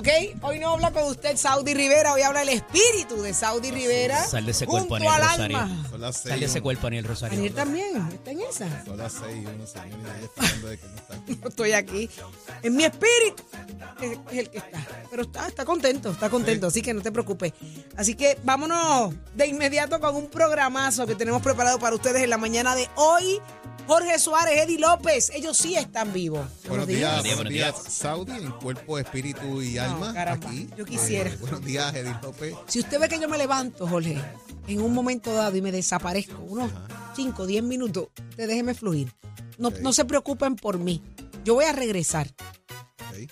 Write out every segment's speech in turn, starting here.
Ok, hoy no habla con usted Saudi Rivera, hoy habla el espíritu de Saudi Rivera. Sal de ese cuerpo, Aniel Rosario. alma. Son las Sal de seis. ese cuerpo, Aniel Rosario. Daniel también, está en esa. Son las seis, uno y ahí esperando de que no está aquí. Yo estoy aquí. En mi espíritu es, es el que está. Pero está, está contento, está contento, así que no te preocupes. Así que vámonos de inmediato con un programazo que tenemos preparado para ustedes en la mañana de hoy. Jorge Suárez, Eddie López, ellos sí están vivos. Buenos días, días, buenos buenos días, Saudi, en cuerpo, espíritu y alma. caramba, aquí. yo quisiera. Eh, buenos días, Edith López. Si usted ve que yo me levanto, Jorge, en un momento dado y me desaparezco, unos 5, 10 minutos, usted déjeme fluir. No, no se preocupen por mí. Yo voy a regresar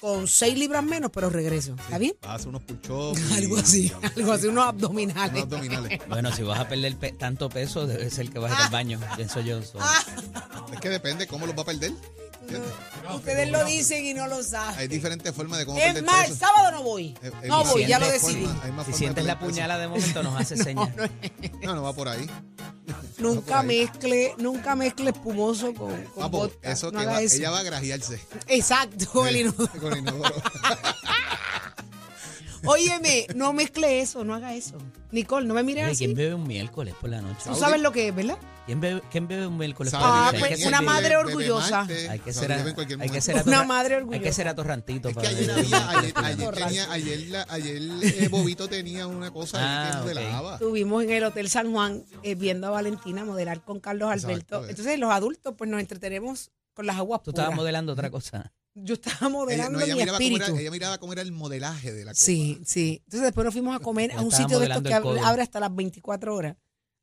con 6 libras menos, pero regreso. ¿Está bien? Vas a hacer unos y- Algo así, algo así, unos Unos abdominales. Bueno, si vas a perder pe- tanto peso, debe ser que vas a ir al baño, pienso yo. so. Ah. Es que depende cómo los va a perder. Ustedes lo dicen y no lo saben. Hay diferentes formas de cómo Es más, el sábado no voy. Eh, eh, No voy, ya lo decidí. Si de sientes la puñalada de momento, nos hace señas. No, no va por ahí. Nunca mezcle, nunca mezcle espumoso con, con Ah, pues, vodka. eso No que haga va, eso. ella va a grajearse. Exacto, con el inodoro. Con el inodoro. Óyeme, no mezcle eso, no haga eso. Nicole, no me mires Oye, así. ¿Quién bebe un miércoles por la noche? Tú sabes lo que es, ¿verdad? ¿Quién bebe, quién bebe un miércoles por Saudi la Ah, noche? bebe Hay pues, que una ser- bebe- madre bebe orgullosa. Hay que ser, bebe en cualquier hay que momento. ser Una madre Hay que orgullosa. ser atorrantito. Es que para ayer, beber. había, ayer, ayer, tenía, ayer, la- ayer eh, Bobito tenía una cosa ahí Ah, que ok. modelaba. Estuvimos en el Hotel San Juan eh, viendo a Valentina modelar con Carlos Exacto, Alberto. eh. Entonces, los adultos, pues nos entretenemos con las aguas Tú puras. estabas modelando otra cosa. Yo estaba Ella, modelando no, ella mi miraba cómo espíritu. era, ella miraba cómo era el modelaje de la copa. Sí, sí. Entonces después nos fuimos a comer a un sitio de estos que abre hasta las 24 horas.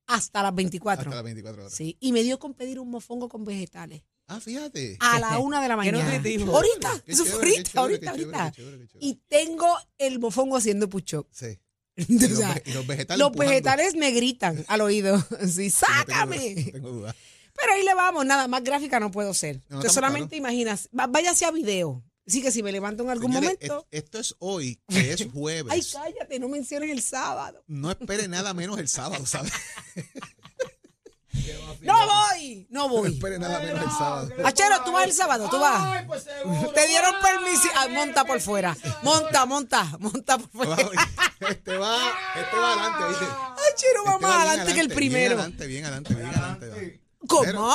Hasta las 24. Hasta las 24 horas. Sí. Y me dio con pedir un mofongo con vegetales. Ah, fíjate. A la una de la Qué mañana. nutritivo. Ahorita, Qué eso fue chévere, qué ahorita, chévere, ahorita, qué chévere, ahorita. qué chévere, qué chévere. Y tengo el mofongo haciendo pucho. Sí. Y los, sea, y los vegetales. los vegetales me gritan al oído. Sí, no tengo sácame. Tengo duda. Pero ahí le vamos, nada más gráfica no puedo ser. No, Usted solamente imaginas, va- váyase a video. Así que si me levanto en algún Señores, momento, es- esto es hoy, que es jueves. ay, cállate, no menciones el sábado. no espere nada menos el sábado, ¿sabes? No voy, no No voy. espere nada menos el sábado. Achero, tú vas el sábado, tú vas. Te dieron permiso. Ah, monta por fuera. Monta, monta, monta por fuera. Este va, este va adelante, ¿viste? Achero va Este más adelante que el Bien primero. adelante, bien adelante, bien adelante. va. ¿Cómo?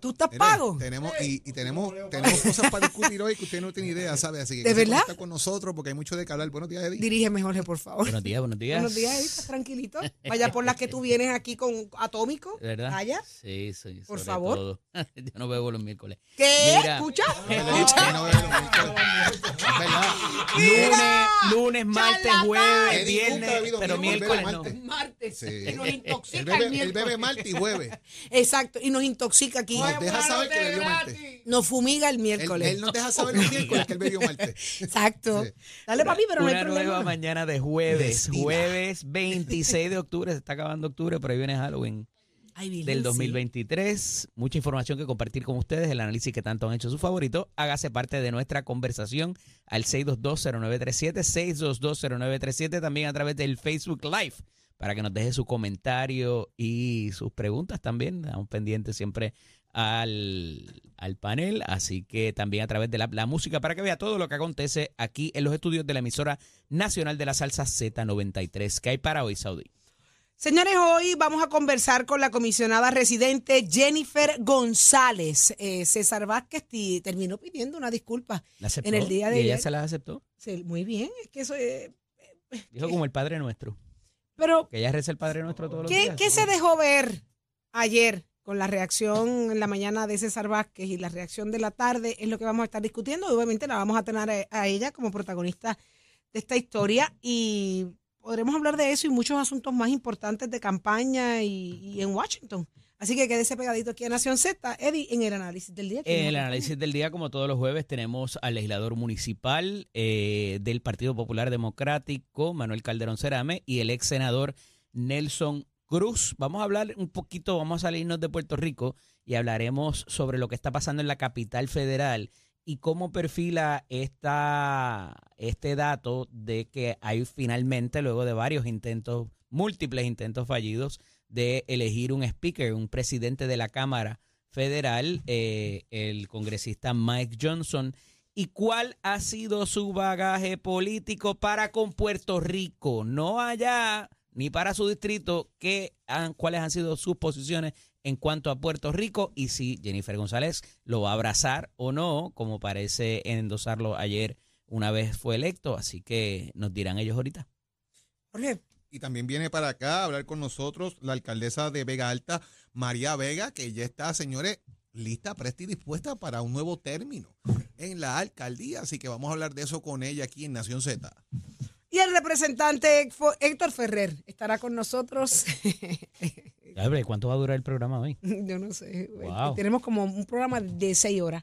¿Tú estás Mire, pago? Tenemos, y, y tenemos, tenemos cosas para discutir hoy que usted no tiene idea, ¿sabe? Así que ¿De que verdad? conecta con nosotros porque hay mucho de que hablar. Buenos días, Eddie. Dirígeme, Jorge, por favor. Buenos días, buenos días. Buenos días, Edith, ¿estás tranquilito? Vaya por las que tú vienes aquí con Atómico. ¿De ¿Verdad? Vaya. Sí, sí. Por favor. todo. Yo no bebo los miércoles. ¿Qué? Mira. ¿Escucha? Que no bebe los miércoles. Es verdad. Lunes, lunes, martes, jueves, Eddie viernes, pero miércoles, miércoles no. bebe Martes. Sí. Y nos intoxica el bebe, él miércoles. bebe martes y jueves. Exacto, y nos intoxica aquí. Nos deja saber que bebió martes. Nos fumiga el Él, miércoles. él nos deja saber el miércoles que él bebió martes. Exacto. Sí. Dale, papi, pero no hay Una nueva problema. mañana de jueves, jueves 26 de octubre, se está acabando octubre, pero ahí viene Halloween Ay, del sí. 2023. Mucha información que compartir con ustedes, el análisis que tanto han hecho su favorito. Hágase parte de nuestra conversación al 6220937, 6220937, también a través del Facebook Live, para que nos deje su comentario y sus preguntas también. Estamos pendientes siempre al, al panel, así que también a través de la, la música para que vea todo lo que acontece aquí en los estudios de la emisora nacional de la salsa Z93. ¿Qué hay para hoy, Saudi? Señores, hoy vamos a conversar con la comisionada residente Jennifer González. Eh, César Vázquez terminó pidiendo una disculpa ¿La aceptó? en el día de ¿Y ella ayer. se las aceptó? Sí, muy bien, es que eso es... Dijo como el Padre Nuestro. Pero, Que ella reza el Padre Nuestro todos los ¿qué, días. qué se dejó ver ayer con la reacción en la mañana de César Vázquez y la reacción de la tarde? Es lo que vamos a estar discutiendo. y Obviamente la vamos a tener a, a ella como protagonista de esta historia y podremos hablar de eso y muchos asuntos más importantes de campaña y, y en Washington. Así que quédese pegadito aquí a Nación Z, Eddie, en el análisis del día. En el análisis del día, como todos los jueves, tenemos al legislador municipal eh, del Partido Popular Democrático, Manuel Calderón Cerame, y el ex senador Nelson Cruz. Vamos a hablar un poquito, vamos a salirnos de Puerto Rico y hablaremos sobre lo que está pasando en la capital federal y cómo perfila esta, este dato de que hay finalmente, luego de varios intentos, múltiples intentos fallidos, de elegir un speaker, un presidente de la Cámara Federal, eh, el congresista Mike Johnson. ¿Y cuál ha sido su bagaje político para con Puerto Rico? No allá ni para su distrito, ¿qué cuáles han sido sus posiciones en cuanto a Puerto Rico y si Jennifer González lo va a abrazar o no, como parece endosarlo ayer una vez fue electo. Así que nos dirán ellos ahorita. Jorge, Y también viene para acá a hablar con nosotros la alcaldesa de Vega Alta, María Vega, que ya está, señores, lista, presta y dispuesta para un nuevo término en la alcaldía. Así que vamos a hablar de eso con ella aquí en Nación Z. Y el representante Héctor Ferrer estará con nosotros. Abre, ¿Cuánto va a durar el programa hoy? Yo no sé. Wow. Tenemos como un programa de seis horas.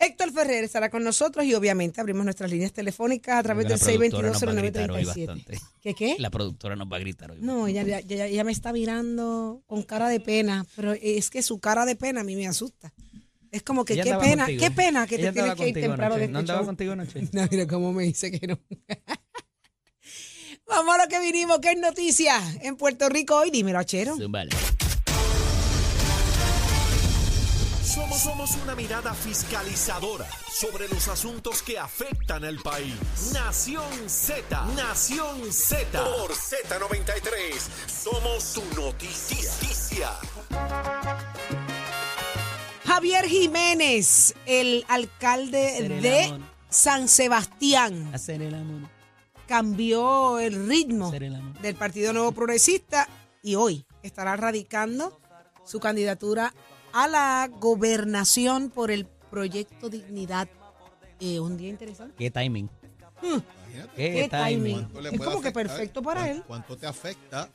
Héctor Ferrer estará con nosotros y obviamente abrimos nuestras líneas telefónicas a través La del productora nos va a gritar hoy 622-0937. bastante. ¿Qué qué? La productora nos va a gritar hoy. No, ella, ya- ya- ya me está mirando con cara de pena, pero es que su cara de pena a mí me asusta. Es como que Ella qué pena, contigo. qué pena que Ella te tienes que ir temprano de este ¿No andaba show. contigo anoche? No, mira cómo me dice que no. Vamos a lo que vinimos, ¿qué es noticia en Puerto Rico hoy? Dímelo, Achero. Vale. Una mirada fiscalizadora sobre los asuntos que afectan al país. Nación Z, Nación Z. Por Z93, somos su noticia. Javier Jiménez, el alcalde el de amor. San Sebastián, cambió el ritmo el del Partido Nuevo Progresista y hoy estará radicando su candidatura a la gobernación por el proyecto Dignidad. Eh, un día interesante. Qué timing. Imagínate. Qué, Qué timing. ¿Cuánto le Es como que perfecto para ¿Cuán- él. ¿Cuánto te afecta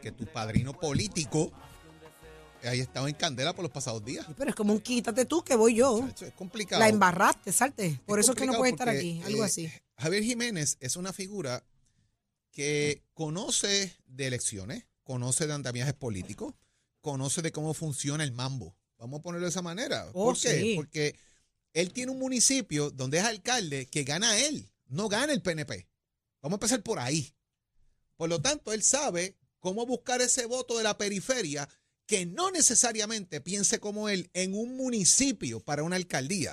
que tu padrino político haya estado en candela por los pasados días? Sí, Pero es como un quítate tú que voy yo. Es complicado. La embarraste, salte. Por Es eso es que no puede estar aquí. Algo eh, así. Javier Jiménez es una figura que conoce de elecciones, conoce de andamiajes políticos, conoce de cómo funciona el mambo. Vamos a ponerlo de esa manera. Oh, ¿Por qué? sí. Porque él tiene un municipio donde es alcalde que gana él, no gana el PNP. Vamos a empezar por ahí. Por lo tanto, él sabe cómo buscar ese voto de la periferia que no necesariamente piense como él en un municipio para una alcaldía,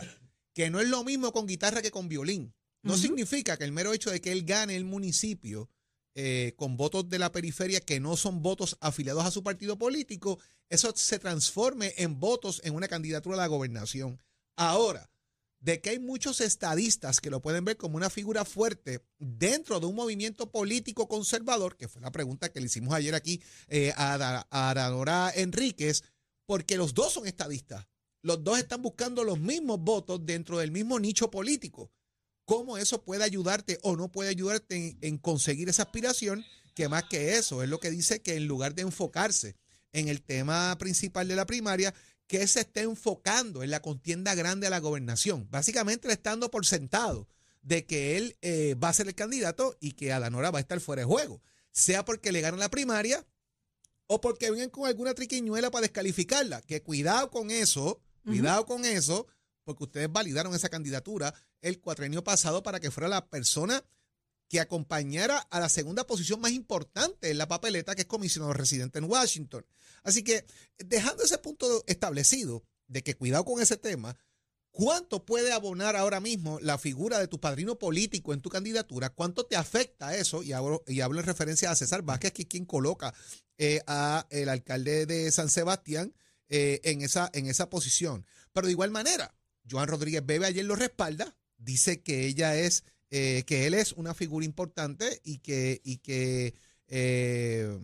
que no es lo mismo con guitarra que con violín. No significa que el mero hecho de que él gane el municipio eh, con votos de la periferia que no son votos afiliados a su partido político, eso se transforme en votos en una candidatura a la gobernación. Ahora, de que hay muchos estadistas que lo pueden ver como una figura fuerte dentro de un movimiento político conservador, que fue la pregunta que le hicimos ayer aquí eh, a, a Aradora Enríquez, porque los dos son estadistas. Los dos están buscando los mismos votos dentro del mismo nicho político. ¿Cómo eso puede ayudarte o no puede ayudarte en, en conseguir esa aspiración? Que más que eso, es lo que dice que en lugar de enfocarse en el tema principal de la primaria, que se esté enfocando en la contienda grande a la gobernación. Básicamente dando por sentado de que él eh, va a ser el candidato y que Adanora va a estar fuera de juego. Sea porque le ganan la primaria o porque vengan con alguna triquiñuela para descalificarla. Que cuidado con eso, cuidado con eso, porque ustedes validaron esa candidatura el cuatrenio pasado para que fuera la persona que acompañara a la segunda posición más importante en la papeleta, que es comisionado residente en Washington. Así que, dejando ese punto establecido de que cuidado con ese tema, ¿cuánto puede abonar ahora mismo la figura de tu padrino político en tu candidatura? ¿Cuánto te afecta eso? Y hablo, y hablo en referencia a César Vázquez, que es quien coloca eh, a el alcalde de San Sebastián eh, en, esa, en esa posición. Pero de igual manera, Joan Rodríguez Bebe ayer lo respalda, dice que ella es, eh, que él es una figura importante y que, y que eh,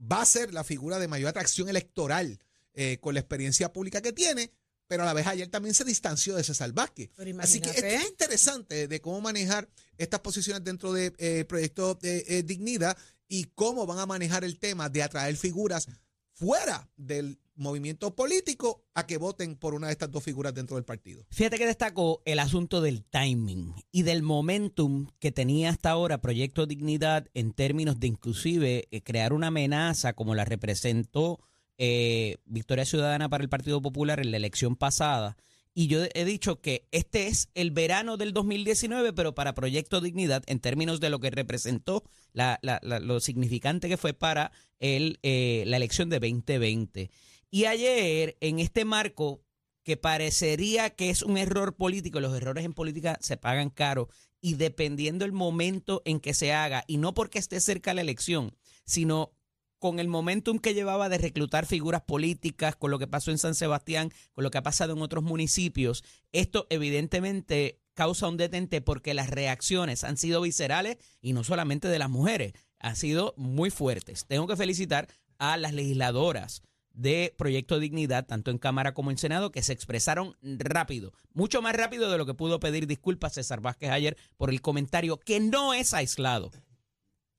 va a ser la figura de mayor atracción electoral eh, con la experiencia pública que tiene, pero a la vez ayer también se distanció de César Vázquez. Así que esto es interesante de cómo manejar estas posiciones dentro del proyecto de eh, Dignidad y cómo van a manejar el tema de atraer figuras fuera del movimiento político a que voten por una de estas dos figuras dentro del partido. Fíjate que destacó el asunto del timing y del momentum que tenía hasta ahora Proyecto Dignidad en términos de inclusive eh, crear una amenaza como la representó eh, Victoria Ciudadana para el Partido Popular en la elección pasada. Y yo he dicho que este es el verano del 2019, pero para Proyecto Dignidad, en términos de lo que representó, la- la- la- lo significante que fue para el, eh, la elección de 2020. Y ayer, en este marco, que parecería que es un error político, los errores en política se pagan caro, y dependiendo el momento en que se haga, y no porque esté cerca la elección, sino con el momentum que llevaba de reclutar figuras políticas, con lo que pasó en San Sebastián, con lo que ha pasado en otros municipios, esto evidentemente causa un detente porque las reacciones han sido viscerales y no solamente de las mujeres, han sido muy fuertes. Tengo que felicitar a las legisladoras de Proyecto Dignidad, tanto en Cámara como en Senado, que se expresaron rápido, mucho más rápido de lo que pudo pedir disculpas César Vázquez ayer por el comentario, que no es aislado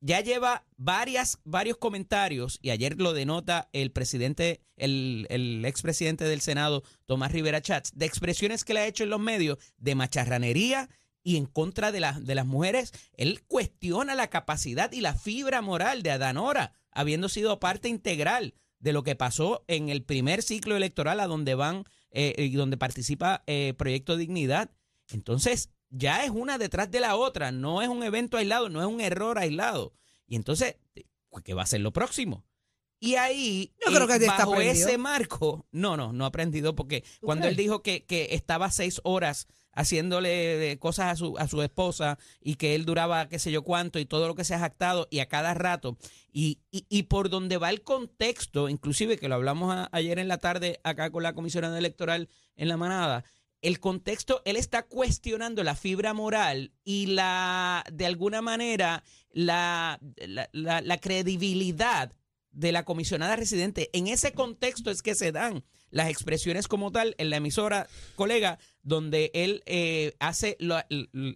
ya lleva varias, varios comentarios, y ayer lo denota el presidente, el, el expresidente del Senado, Tomás Rivera Chats, de expresiones que le ha hecho en los medios de macharranería y en contra de, las de las mujeres. Él cuestiona la capacidad y la fibra moral de Adanora, habiendo sido parte integral de lo que pasó en el primer ciclo electoral a donde van eh, y donde participa eh, Proyecto Dignidad. Entonces, ya es una detrás de la otra, no es un evento aislado, no es un error aislado. Y entonces, pues, ¿qué va a ser lo próximo? Y ahí, Yo creo que está bajo ese marco, no, no, no ha aprendido porque cuando él dijo que, que estaba seis horas haciéndole cosas a su, a su esposa y que él duraba qué sé yo cuánto y todo lo que se ha jactado y a cada rato. Y, y, y por donde va el contexto, inclusive que lo hablamos ayer en la tarde acá con la comisionada electoral en la manada, el contexto, él está cuestionando la fibra moral y la, de alguna manera, la- la credibilidad de la comisionada residente. En ese contexto es que se dan las expresiones como tal en la emisora, colega, donde él eh, hace,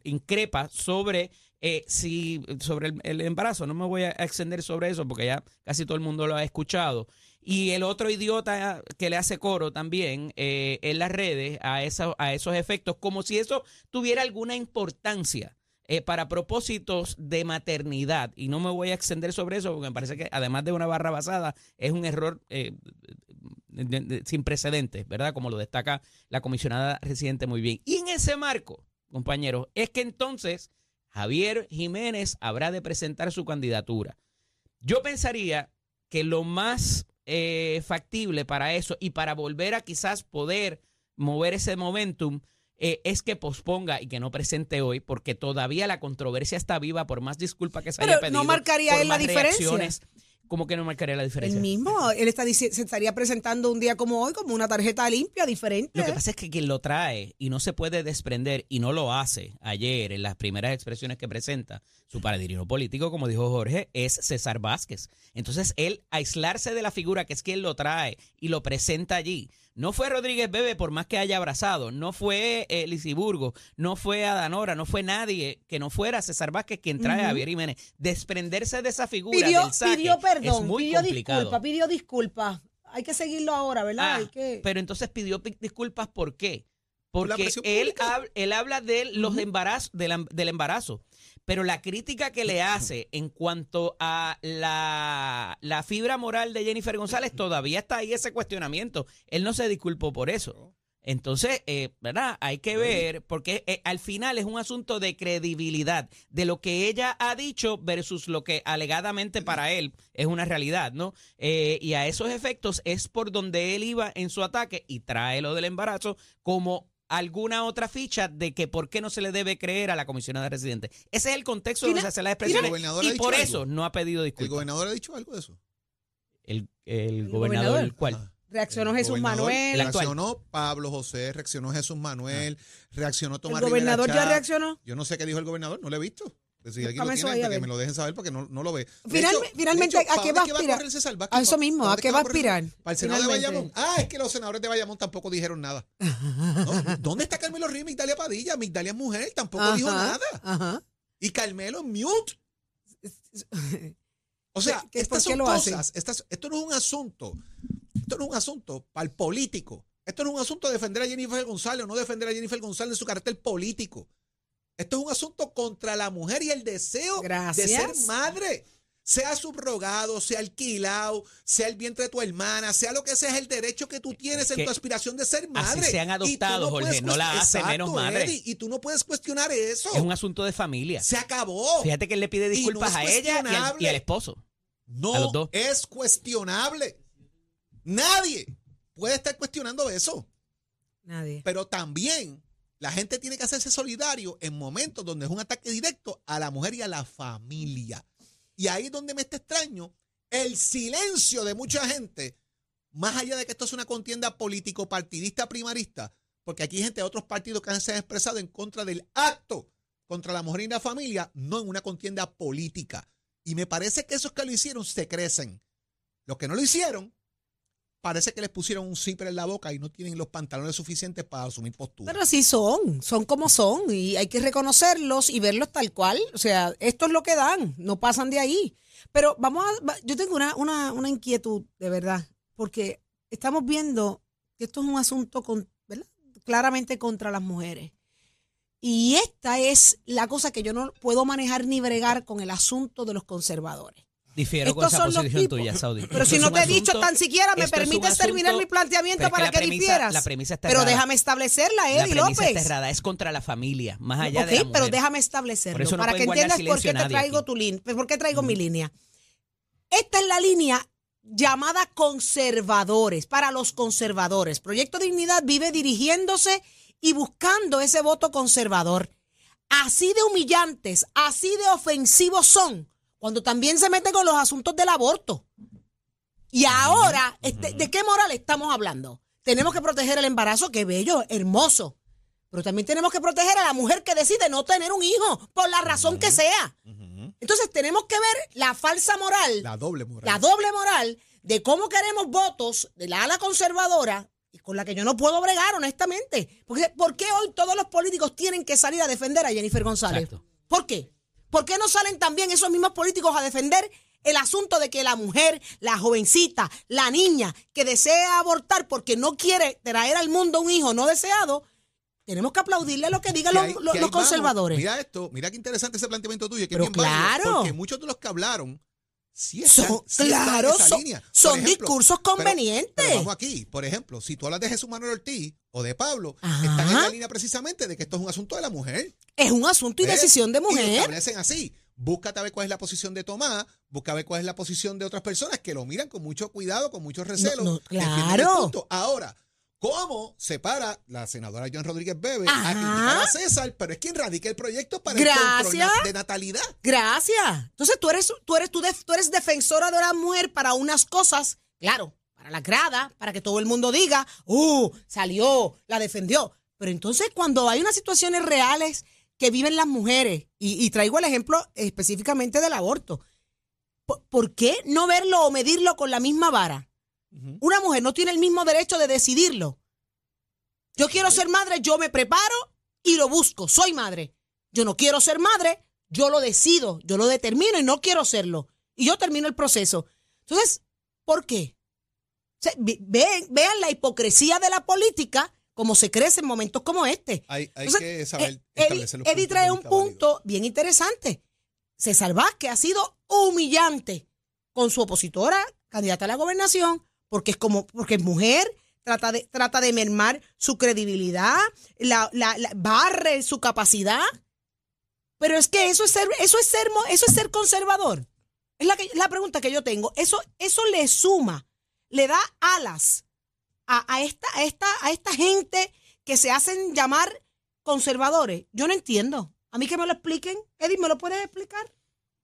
increpa sobre eh, si sobre el, el embarazo. No me voy a extender sobre eso porque ya casi todo el mundo lo ha escuchado. Y el otro idiota que le hace coro también eh, en las redes a, esa- a esos efectos, como si eso tuviera alguna importancia eh, para propósitos de maternidad. Y no me voy a extender sobre eso porque me parece que además de una barra basada, es un error eh, de- de- sin precedentes, ¿verdad? Como lo destaca la comisionada residente muy bien. Y en ese marco, compañeros, es que entonces Javier Jiménez habrá de presentar su candidatura. Yo pensaría que lo más eh, factible para eso y para volver a quizás poder mover ese momentum eh, es que posponga y que no presente hoy, porque todavía la controversia está viva, por más disculpas que se Pero haya ¿no pedido. marcaría por él la diferencia? ¿Cómo que no marcaría la diferencia? El mismo, él está se estaría presentando un día como hoy como una tarjeta limpia, diferente. Lo que pasa es que quien lo trae y no se puede desprender y no lo hace ayer en las primeras expresiones que presenta su paradino político, como dijo Jorge, es César Vázquez. Entonces, él aislarse de la figura que es quien lo trae y lo presenta allí. No fue Rodríguez Bebe por más que haya abrazado, no fue eh, Lisiburgo, no fue Adanora, no fue nadie que no fuera César Vázquez quien trae a Javier Jiménez. Desprenderse de esa figura pidió, del saque pidió perdón, es muy pidió complicado. disculpa, pidió disculpa. Hay que seguirlo ahora, ¿verdad? Ah, Hay que... Pero entonces pidió pi- disculpas, ¿por qué? Porque él, hab- él habla de los embarazos, del, em- del embarazo, pero la crítica que le hace en cuanto a la, la fibra moral de Jennifer González, todavía está ahí ese cuestionamiento. Él no se disculpó por eso. Entonces, eh, ¿verdad? Hay que ver, porque eh, al final es un asunto de credibilidad, de lo que ella ha dicho versus lo que alegadamente para él es una realidad, ¿no? Eh, y a esos efectos es por donde él iba en su ataque y trae lo del embarazo como alguna otra ficha de que por qué no se le debe creer a la comisionada residente. Ese es el contexto donde se hace ¿el gobernador ha y dicho por algo? eso no ha pedido ¿El disculpas. gobernador ha dicho algo de eso? El, el gobernador? gobernador, ¿cuál? Ajá. Reaccionó El Jesús Manuel. El. Reaccionó Pablo José, reaccionó Jesús Manuel, reaccionó Tomás ¿El gobernador Rivera ya reaccionó? Yo no sé qué dijo el gobernador, no lo he visto. Pues si alguien lo tiene, que me lo dejen saber porque no, no lo ve. Hecho- finalmente, hecho, ¿a ¿para qué va a aspirar? A eso mismo, ¿Para ¿a qué va a aspirar? Para el Senado de. Bayamón. Ah, es que los senadores de Bayamón tampoco dijeron nada. No, ¿Dónde está Carmelo Ríos y Migdalia Padilla? Migdalia es mujer, tampoco dijo nada. Ajá. Y Carmelo mute. O sea, ¿Qué- estas son cosas. Estas, esto no es un asunto. Esto no es un asunto para el político. Esto no es un asunto de defender a Jennifer González o no defender a Jennifer González en su carácter político. Esto es un asunto contra la mujer y el deseo de ser madre. Sea subrogado, sea alquilado, sea el vientre de tu hermana, sea lo que sea, es el derecho que tú tienes en Que tu aspiración de ser madre. sean Y tú adoptados, Jorge, no la hace menos madre. Eddie, y tú no puedes cuestionar eso. Es un asunto de familia. Se acabó. Fíjate que él le pide no disculpas es a ella y al, cuestionable. y al esposo. a No los dos. es cuestionable. Nadie puede estar cuestionando eso. Nadie. Pero también la gente tiene que hacerse solidario en momentos donde es un ataque directo a la mujer y a la familia. Y ahí es donde me está extraño el silencio de mucha gente, más allá de que esto es una contienda político-partidista primarista, porque aquí hay gente de otros partidos que se han expresado en contra del acto contra la mujer y la familia, no en una contienda política. Y me parece que esos que lo hicieron se crecen. Los que no lo hicieron, parece que les pusieron un zipper en la boca y no tienen los pantalones suficientes para asumir postura. Pero así son, son como son y hay que reconocerlos y verlos tal cual. O sea, esto es lo que dan, no pasan de ahí. Pero vamos a, yo tengo una, una, una inquietud de verdad, porque estamos viendo que esto es un asunto con, ¿verdad? claramente contra las mujeres. Y esta es la cosa que yo no puedo manejar ni bregar con el asunto de los conservadores. Difiero con Estos esa son los posición tuya, Saudi. Pero Esto si no te he dicho tan siquiera, me permites terminar mi planteamiento pero es que para la que premisa- difieras. La premisa está Pero errada. déjame establecerla, La Eddie premisa López. está errada, es contra la familia, más allá ok, de la pero mujer. déjame establecerlo no para que entiendas por qué te traigo aquí. tu línea, por qué traigo mi línea. Esta es la línea llamada conservadores, para los conservadores. Proyecto Dignidad vive dirigiéndose y buscando ese voto conservador. Así de humillantes, así de ofensivos son, cuando también se meten con los asuntos del aborto. Y ahora, este, ¿de qué moral estamos hablando? Tenemos que proteger el embarazo, qué bello, hermoso. Pero también tenemos que proteger a la mujer que decide no tener un hijo, por la razón que sea. Entonces tenemos que ver la falsa moral, la, La doble moral. doble moral de cómo queremos votos de la ala conservadora y con la que yo no puedo bregar, honestamente. Porque, ¿Por qué hoy todos los políticos tienen que salir a defender a Jennifer González? Exacto. ¿Por qué? ¿Por qué no salen también esos mismos políticos a defender el asunto de que la mujer, la jovencita, la niña que desea abortar porque no quiere traer al mundo un hijo no deseado, tenemos que aplaudirle lo que digan Que los, que conservadores? Mira esto, mira qué interesante ese planteamiento tuyo, que Pero es bien válido, claro. porque muchos de los que hablaron sí están, Son- sí están claro, en esa son- línea. Son discursos pero- convenientes. Pero, vamos aquí, por ejemplo, si tú hablas de Jesús Manuel Ortiz o de Pablo, Ajá. están en la línea precisamente de que esto es un asunto de la mujer. Es un asunto y ¿ves? decisión de Y lo mujer. establecen así. Búscate a ver cuál es la posición de Tomás, busca a ver cuál es la posición de otras personas que lo miran con mucho cuidado, con mucho recelo. No, no, defienden claro. el. Ahora, ¿cómo se para la senadora Joan Rodríguez Bebe a criticar a César, pero es quien radica el proyecto para el Gracias. control de natalidad? Gracias. Entonces tú eres, tú eres, tú, tú eres defensora de la mujer para unas cosas, claro, para la grada, para que todo el mundo diga, uh, salió, la defendió. Pero entonces cuando hay unas situaciones reales que viven las mujeres, y, y traigo el ejemplo específicamente del aborto, ¿por, por qué no verlo o medirlo con la misma vara? Una mujer no tiene el mismo derecho de decidirlo. Yo quiero ser madre, yo me preparo y lo busco, soy madre. Yo no quiero ser madre, yo lo decido, yo lo determino y no quiero serlo. Y yo termino el proceso. Entonces, ¿por qué? Ve- vean, vean la hipocresía de la política como se crece en momentos como este. Hay, hay Entonces, que saber eh, Eddie, establecer los Eddie trae un punto bien interesante. César Vázquez ha sido humillante con su opositora, candidata a la gobernación, porque es como, porque es mujer, trata de, trata de mermar su credibilidad, la, la- la- barre su capacidad. Pero es que eso es ser, eso es ser, eso es ser conservador. Es la, que- la pregunta que yo tengo. Eso, eso le suma, le da alas a, a esta, a, esta, a esta gente que se hacen llamar conservadores. Yo no entiendo. A mí que me lo expliquen. Eddie, ¿me lo puedes explicar?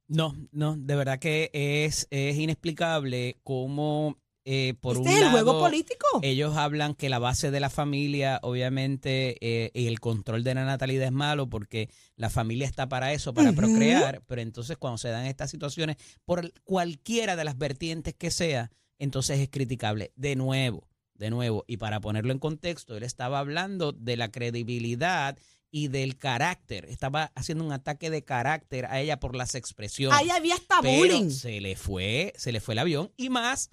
No, no, de verdad que es, es inexplicable cómo eh, por este un es el lado, juego político. ellos hablan que la base de la familia, obviamente, eh, y el control de la natalidad es malo porque la familia está para eso, para procrear, pero entonces cuando se dan estas situaciones, por cualquiera de las vertientes que sea, entonces es criticable. De nuevo, de nuevo, y para ponerlo en contexto, él estaba hablando de la credibilidad y del carácter, estaba haciendo un ataque de carácter a ella por las expresiones. Ahí había hasta pero bullying. se le fue, se le fue el avión y más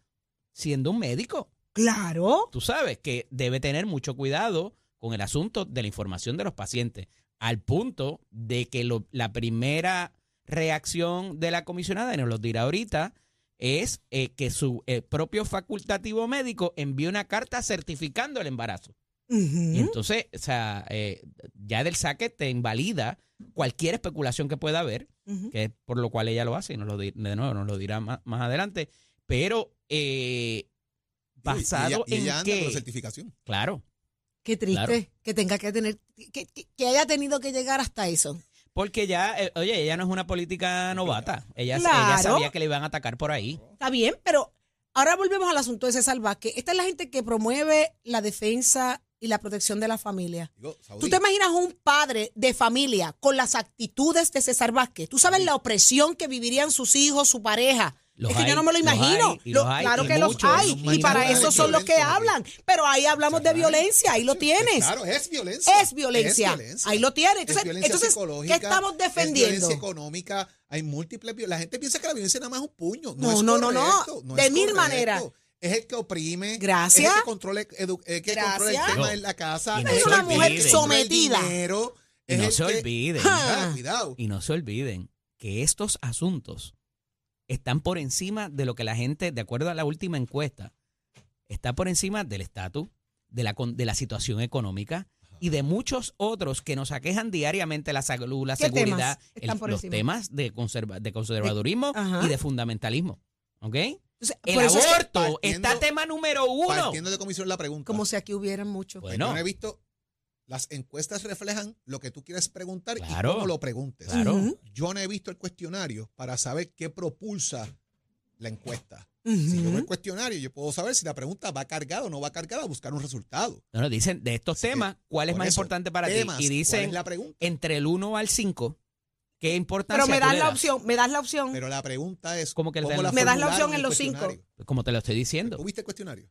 siendo un médico. Claro. Tú sabes que debe tener mucho cuidado con el asunto de la información de los pacientes, al punto de que lo- la primera reacción de la comisionada, y nos lo dirá ahorita, es eh, que su eh, propio facultativo médico envió una carta certificando el embarazo. Y entonces, o sea, eh, ya del saque te invalida cualquier especulación que pueda haber, que es por lo cual ella lo hace, y nos lo di- de nuevo nos lo dirá más, más adelante, pero eh, basado y ella, y ella en anda con la que, certificación. claro, Qué triste Claro. que tenga que tener, que, que- que haya tenido que llegar hasta eso. Porque ya, eh, oye, ella no es una política novata, ella, sabía que le iban a atacar por ahí. Está bien, pero ahora volvemos al asunto de César Vázquez. Esta es la gente que promueve la defensa y la protección de la familia. Digo, Saudí, ¿Tú te imaginas un padre de familia con las actitudes de César Vázquez? ¿Tú sabes la opresión que vivirían sus hijos, su pareja? Los es que hay, yo no me lo imagino. hay, y Lo- los hay, claro que los hay. los Y para eso son los que hablan. Pero ahí hablamos de violencia. Ahí lo tienes. Claro, es violencia. Es violencia. Es violencia. Ahí lo tienes. Es Entonces, violencia entonces psicológica, ¿qué estamos Es defendiendo? violencia económica. Hay múltiples. viol- La gente piensa que la violencia nada más es un puño. No, No, es no, no, no. correcto, no De es mil maneras. Es el que oprime. Gracias. Es el que controla, el que controla Gracias. el tema No. en la casa. No es olviden. controla el Sometida. dinero, Y es no se que- olviden, Ah, cuidado. y no se olviden que estos asuntos están por encima de lo que la gente, de acuerdo a la última encuesta, está por encima del estatus, de la, con- de la situación económica y de muchos otros que nos aquejan diariamente la salud, la ¿Qué seguridad, temas están el- por los encima? temas de, conserva- de conservadurismo y de fundamentalismo. ¿Ok? Entonces, El aborto está tema número uno. Partiendo de comisión la pregunta. como si aquí hubieran muchos. Bueno. Yo no he visto. Las encuestas reflejan lo que tú quieres preguntar Claro. y cómo lo preguntes. Claro. Yo no he visto el cuestionario para saber qué propulsa la encuesta. Ujú. Si yo veo el cuestionario, yo puedo saber si la pregunta va cargada o no va cargada a buscar un resultado. No, no, dicen de estos Así que, temas, ¿cuál es más eso, importante para temas, ti? Y ¿cuál dicen la pregunta? entre el 1 al 5, ¿qué importancia Pero me das la das? opción, me das la opción. Pero la pregunta es ¿Cómo que le ¿cómo dan la Me das la opción en los cinco. cuestionario? Como te lo estoy diciendo. ¿Tú viste el cuestionario?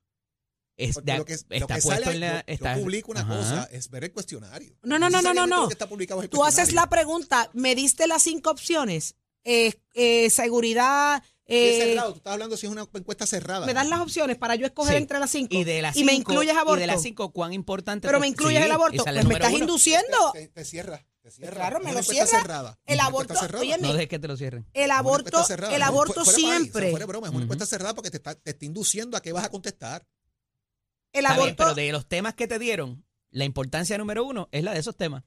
Es de- lo que, lo está que puesto sale, en la. yo, yo está- publico una Ajá. cosa, es ver el cuestionario. No, no, no, no, no, no. lo que está publicado Tú haces la pregunta, me diste las cinco opciones, eh, eh, seguridad, Si es eh, cerrado, tú estás hablando si es una encuesta cerrada. me das las opciones para yo escoger Sí. entre las cinco Y de las y me cinco- incluyes aborto. Y de las 5, ¿cuán importante? pero me incluyes Sí, el aborto. Pues me estás uno. induciendo. Te, te cierra, te cierra. Claro, me Es lo una encuesta cierra. cerrada. El Una aborto, encuesta cerrada. óyeme, No dejes que te lo cierren. el aborto, el aborto siempre, Fuera de broma, es una encuesta cerrada porque te está, te está induciendo a qué vas a contestar. El Está bien, aborto, pero de los temas que te dieron, la importancia número uno es la de esos temas.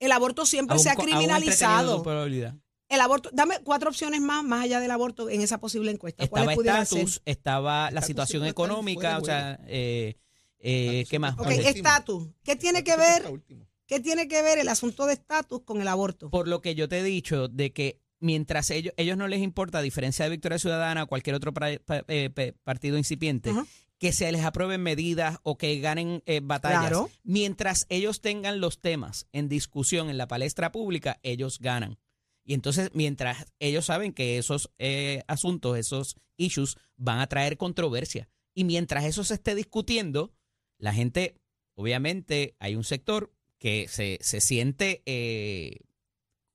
el aborto siempre se ha co- criminalizado. probabilidad. El aborto, dame cuatro opciones más, más allá del aborto en esa posible encuesta. Estaba ¿Cuáles pudieran ser? estatus, estaba la Estatus situación siempre está en económica, fuera o de sea, eh, eh, Estatus ¿qué más? siempre Ok, está estatus. ¿Qué tiene que ver? ¿Qué tiene que ver el asunto de estatus con el aborto? por lo que yo te he dicho de que mientras ellos, ellos no les importa, a diferencia de Victoria Ciudadana o cualquier otro pra- pa- eh, pe- partido incipiente, Ajá. Que se les aprueben medidas o que ganen eh, batallas, Claro. mientras ellos tengan los temas en discusión en la palestra pública, ellos ganan. Y entonces, mientras ellos saben que esos eh, asuntos, esos issues, van a traer controversia. Y mientras eso se esté discutiendo, la gente, obviamente, hay un sector que se, se siente, eh,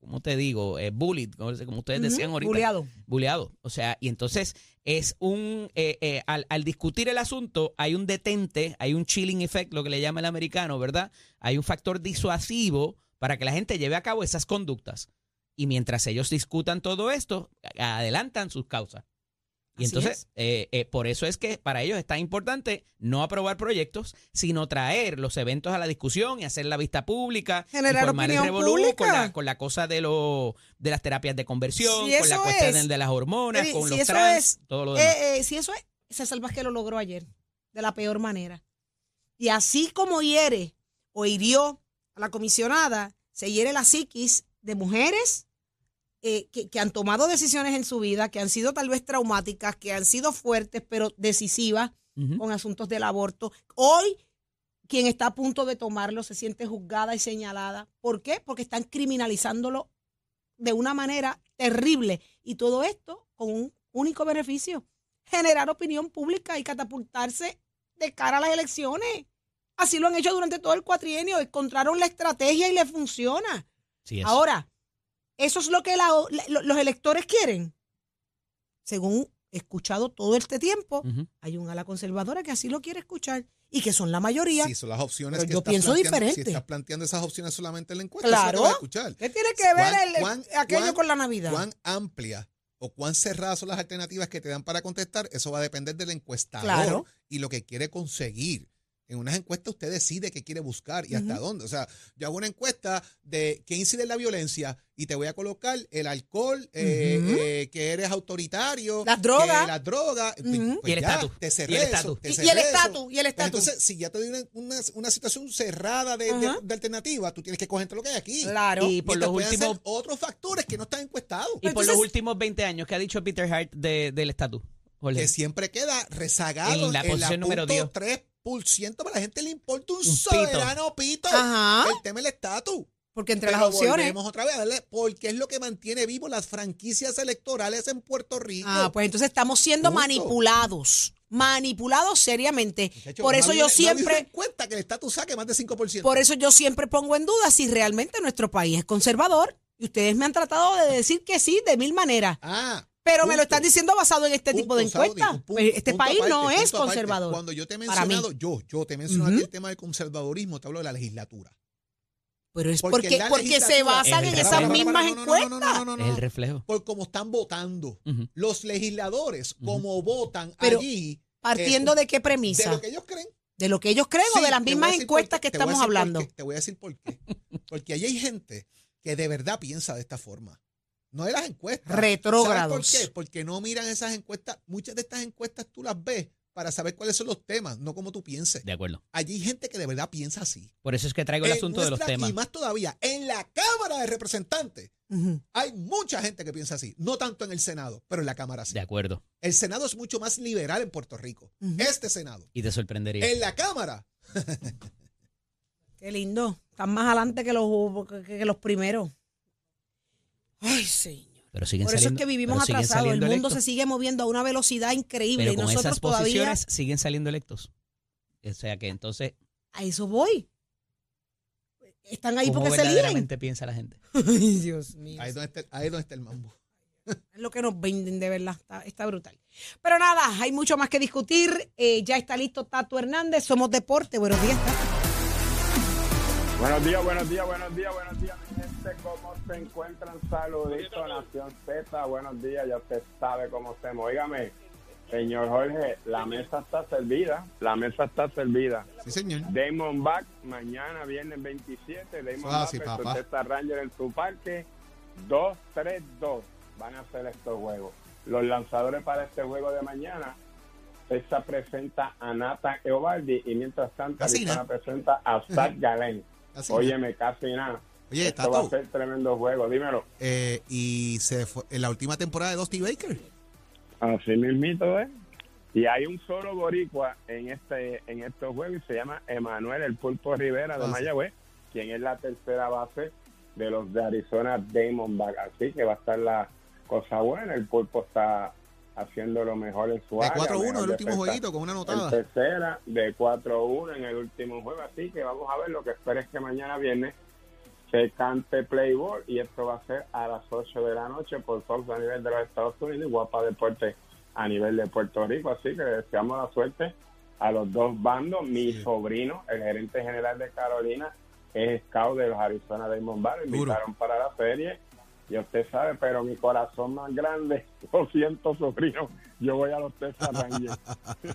¿cómo te digo? Eh, bullied, como como ustedes decían ahorita. buleado. Buleado. O sea, y entonces es un, eh, eh, al, al discutir el asunto, hay un detente, hay un chilling effect, lo que le llama el americano, ¿verdad? Hay un factor disuasivo para que la gente lleve a cabo esas conductas. Y mientras ellos discutan todo esto, adelantan sus causas. Y Así entonces, es. eh, eh, por eso es que para ellos es tan importante no aprobar proyectos, sino traer los eventos a la discusión y hacer la vista pública, Generar formar el revolú con la, con la cosa de, lo, de las terapias de conversión, Si con la cuestión es- de las hormonas, con si los trans, es, todo lo demás. Eh, eh, si eso es, César Vázquez lo logró ayer, de la peor manera. Y así como hiere o hirió a la comisionada, se hiere la psiquis de mujeres eh, que, que han tomado decisiones en su vida, que han sido tal vez traumáticas, que han sido fuertes, pero decisivas con asuntos del aborto. Hoy, quien está a punto de tomarlo se siente juzgada y señalada. ¿Por qué? Porque están criminalizándolo de una manera terrible. Y todo esto con un único beneficio, generar opinión pública y catapultarse de cara a las elecciones. Así lo han hecho durante todo el cuatrienio, encontraron la estrategia y le funciona. Sí. Ahora, ¿eso es lo que la- los electores quieren? Según he escuchado todo este tiempo, hay un ala conservadora que así lo quiere escuchar y que son la mayoría. Sí, son las opciones Pero que yo estás pienso diferente. Si estás planteando esas opciones solamente en la encuesta, Claro. eso te va a escuchar. ¿Qué tiene que ver ¿Cuán- el- el- cuán- aquello cuán- con la Navidad? ¿Cuán amplia o cuán cerradas son las alternativas que te dan para contestar? Eso va a depender del encuestador Claro. y lo que quiere conseguir. En unas encuestas usted decide qué quiere buscar y hasta dónde. O sea, yo hago una encuesta de qué incide en la violencia y te voy a colocar el alcohol, eh, eh, que eres autoritario, Las drogas. las drogas. pues- Ujú. pues Y el estatus. Te Y cerré el estatus. te Y- el estatus, y el Pues estatus. Entonces, si ya te doy una, una, una situación cerrada de, de- Ajá. de alternativa, tú tienes que cogerte lo que hay aquí. Claro. Y por los últimos otros factores que no están encuestados. y por los últimos 20 años que ha dicho Peter Hart de- del estatus. Jorge. que siempre queda rezagado En la posición número punto 10. 3%, pero a la gente le importa un, Un soberano pito. Ajá. El tema del estatus. Porque entre Pero las opciones. volvemos otra vez a darle, porque es lo que mantiene vivo las franquicias electorales en Puerto Rico. Ah, pues entonces estamos siendo manipulados. Manipulados seriamente. Muchacho, por eso yo habido- no siempre. encuesta que el estatus saque más de 5%. Por eso yo siempre pongo en duda si realmente nuestro país es conservador. Y ustedes me han tratado de decir que sí de mil maneras. Ah, Pero me lo están diciendo basado en este tipo de encuestas. Pues este país aparte, no es aparte. conservador. Cuando yo te he para mí. mencionado, yo, yo te he mencionado aquí el tema del conservadurismo, te hablo de la legislatura. Pero es Porque porque, se basan en esas mismas encuestas. no, no, no, no, es el reflejo. Por cómo están votando. Los legisladores, como votan Pero allí, Partiendo de qué de premisa. lo que ellos creen. De lo que ellos creen o de las mismas encuestas qué, que estamos hablando. qué, Te voy a decir por qué. Porque allí hay gente que de verdad piensa de esta forma. No de las encuestas. Retrógrados. ¿Sabes por qué? Porque no miran esas encuestas. Muchas de estas encuestas tú las ves para saber cuáles son los temas, no como tú pienses. De acuerdo. Allí hay gente que de verdad piensa así. Por eso es que traigo el En asunto de los temas. Y más todavía, en la Cámara de Representantes hay mucha gente que piensa así. No tanto en el Senado, pero en la Cámara sí. De acuerdo. El Senado es mucho más liberal en Puerto Rico. Este Senado. Y te sorprendería. En la Cámara Qué lindo. Están más adelante que los, que, que los primeros. Ay, señor. Pero siguen Por eso es que vivimos atrasados. El mundo electos. se sigue moviendo a una velocidad increíble Pero y con nosotros esas todavía posiciones siguen saliendo electos. O sea que entonces, a eso voy. Están ahí ¿cómo porque se verdaderamente piensa la gente? Ay, Dios mío. Ahí es donde está, ahí donde está el mambo. Es lo que nos venden, de verdad. Está, está brutal. Pero nada, hay mucho más que discutir. Eh, ya está listo Tato Hernández. Somos Deporte. Buenos días, Tato. Buenos días, buenos días, buenos días, buenos días, gente. ¿Cómo se encuentran? Saludito, Nación Z. Buenos días, ya usted sabe cómo se Óigame, señor Jorge, la mesa está servida. La mesa está servida. Sí, señor. Damon Back, mañana, viernes 27. Damon Ah, Back sí, Ranger en su parque. 2-3-2 van a ser estos juegos. Los lanzadores para este juego de mañana. Texas presenta a Nathan Eovaldi y mientras tanto Arizona presenta a Zach Gallen. Así Óyeme, casi nada. Oye, Esto va a ser tremendo juego, dímelo. eh, y se fue en la última temporada de Dusty Baker. Así mismito, ¿eh? Y hay un solo boricua en este en estos juegos y se llama Emanuel El Pulpo Rivera de Ah. Mayagüez, quien es la tercera base de los de Arizona Diamondback. Así que va a estar la cosa buena. El Pulpo está haciendo lo mejor en su De área. 4-1 mejor el último defensa jueguito con una anotada. tercera, de 4-1 en el último juego. Así que vamos a ver, lo que espero es que mañana viernes se cante Playboy y esto va a ser a las 8 de la noche por Fox a nivel de los Estados Unidos y Guapa Deporte a nivel de Puerto Rico. Así que le deseamos la suerte a los dos bandos. Mi Sí. sobrino, el gerente general de Carolina, es scout de los Arizona Diamondbacks. Invitaron para la serie. Y usted sabe, pero mi corazón más grande, lo siento, sobrino, yo voy a los Texas Rangers.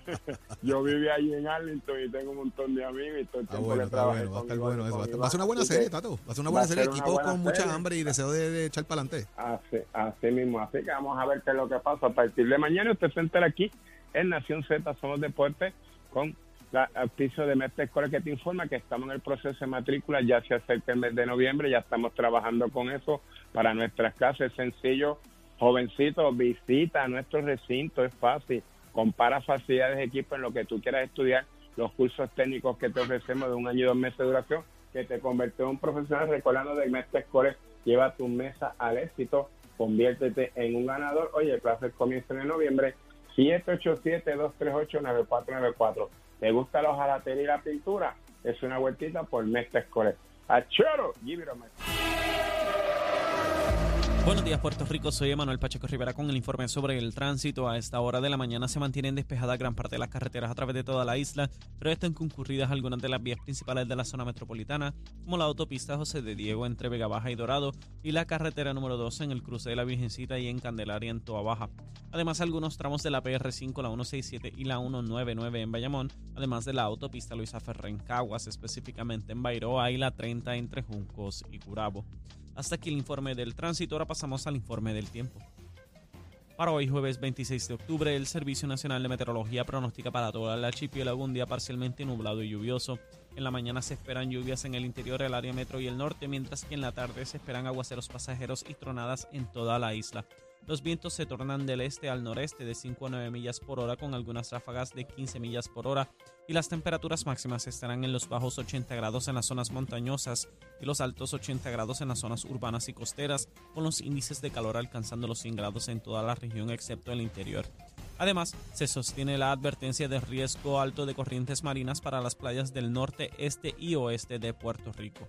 yo viví allí en Arlington y tengo un montón de amigos y todo el Está tiempo bueno, que trabajé bueno, va a estar bueno eso. Va a va ser una buena serie, que Tato. Va a ser una buena serie. ser una Equipo buena con mucha serie. hambre y deseo de, de echar para adelante. Así, así mismo. Así que vamos a ver qué es lo que pasa a partir de mañana. Usted se entera aquí en Nación Z, Somos Deportes, con la auspicio de Mestre Escolar que te informa que estamos en el proceso de matrícula. Ya se acerca el mes de noviembre, ya estamos trabajando con eso para nuestras clases. Sencillo, jovencito, visita nuestro recinto, es fácil. Compara facilidades de equipo en lo que tú quieras estudiar, los cursos técnicos que te ofrecemos de un año y dos meses de duración, que te convirtió en un profesional recordando de Mestre Core, lleva tu mesa al éxito, conviértete en un ganador. Oye, clases comienzan en noviembre, 787-238-9494. ¿Te gusta la hojalatería y la pintura? Es una vueltita por Mestre Core. ¡Achoro! Give. Buenos días, Puerto Rico. Soy Emanuel Pacheco Rivera con el informe sobre el tránsito. A esta hora de la mañana se mantienen despejadas gran parte de las carreteras a través de toda la isla, pero están concurridas algunas de las vías principales de la zona metropolitana, como la autopista José de Diego entre Vega Baja y Dorado y la carretera número 12 en el cruce de la Virgencita y en Candelaria en Toa Baja. Además, algunos tramos de la PR5, la 167 y la 199 en Bayamón, además de la autopista Luisa Ferrer en Caguas, específicamente en Bairoa y la 30 entre Juncos y Curabo. Hasta aquí el informe del tránsito, ahora pasamos al informe del tiempo. Para hoy, jueves 26 de octubre, el Servicio Nacional de Meteorología pronostica para toda la archipiélago un día parcialmente nublado y lluvioso. En la mañana se esperan lluvias en el interior del área metro y el norte, mientras que en la tarde se esperan aguaceros pasajeros y tronadas en toda la isla. Los vientos se tornan del este al noreste de 5 a 9 millas por hora con algunas ráfagas de 15 millas por hora y las temperaturas máximas estarán en los bajos 80 grados en las zonas montañosas y los altos 80 grados en las zonas urbanas y costeras con los índices de calor alcanzando los 100 grados en toda la región excepto el interior. Además, se sostiene la advertencia de riesgo alto de corrientes marinas para las playas del norte, este y oeste de Puerto Rico.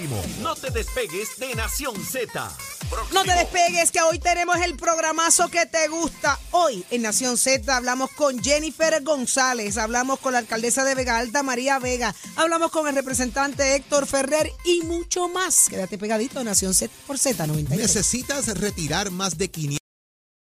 Próximo, no te despegues de Nación Z. No te despegues, que hoy tenemos el programazo que te gusta. Hoy en Nación Z hablamos con Jennifer González, hablamos con la alcaldesa de Vega Alta, María Vega, hablamos con el representante Héctor Ferrer y mucho más. Quédate pegadito, Nación Z por Z93. Necesitas retirar más de 500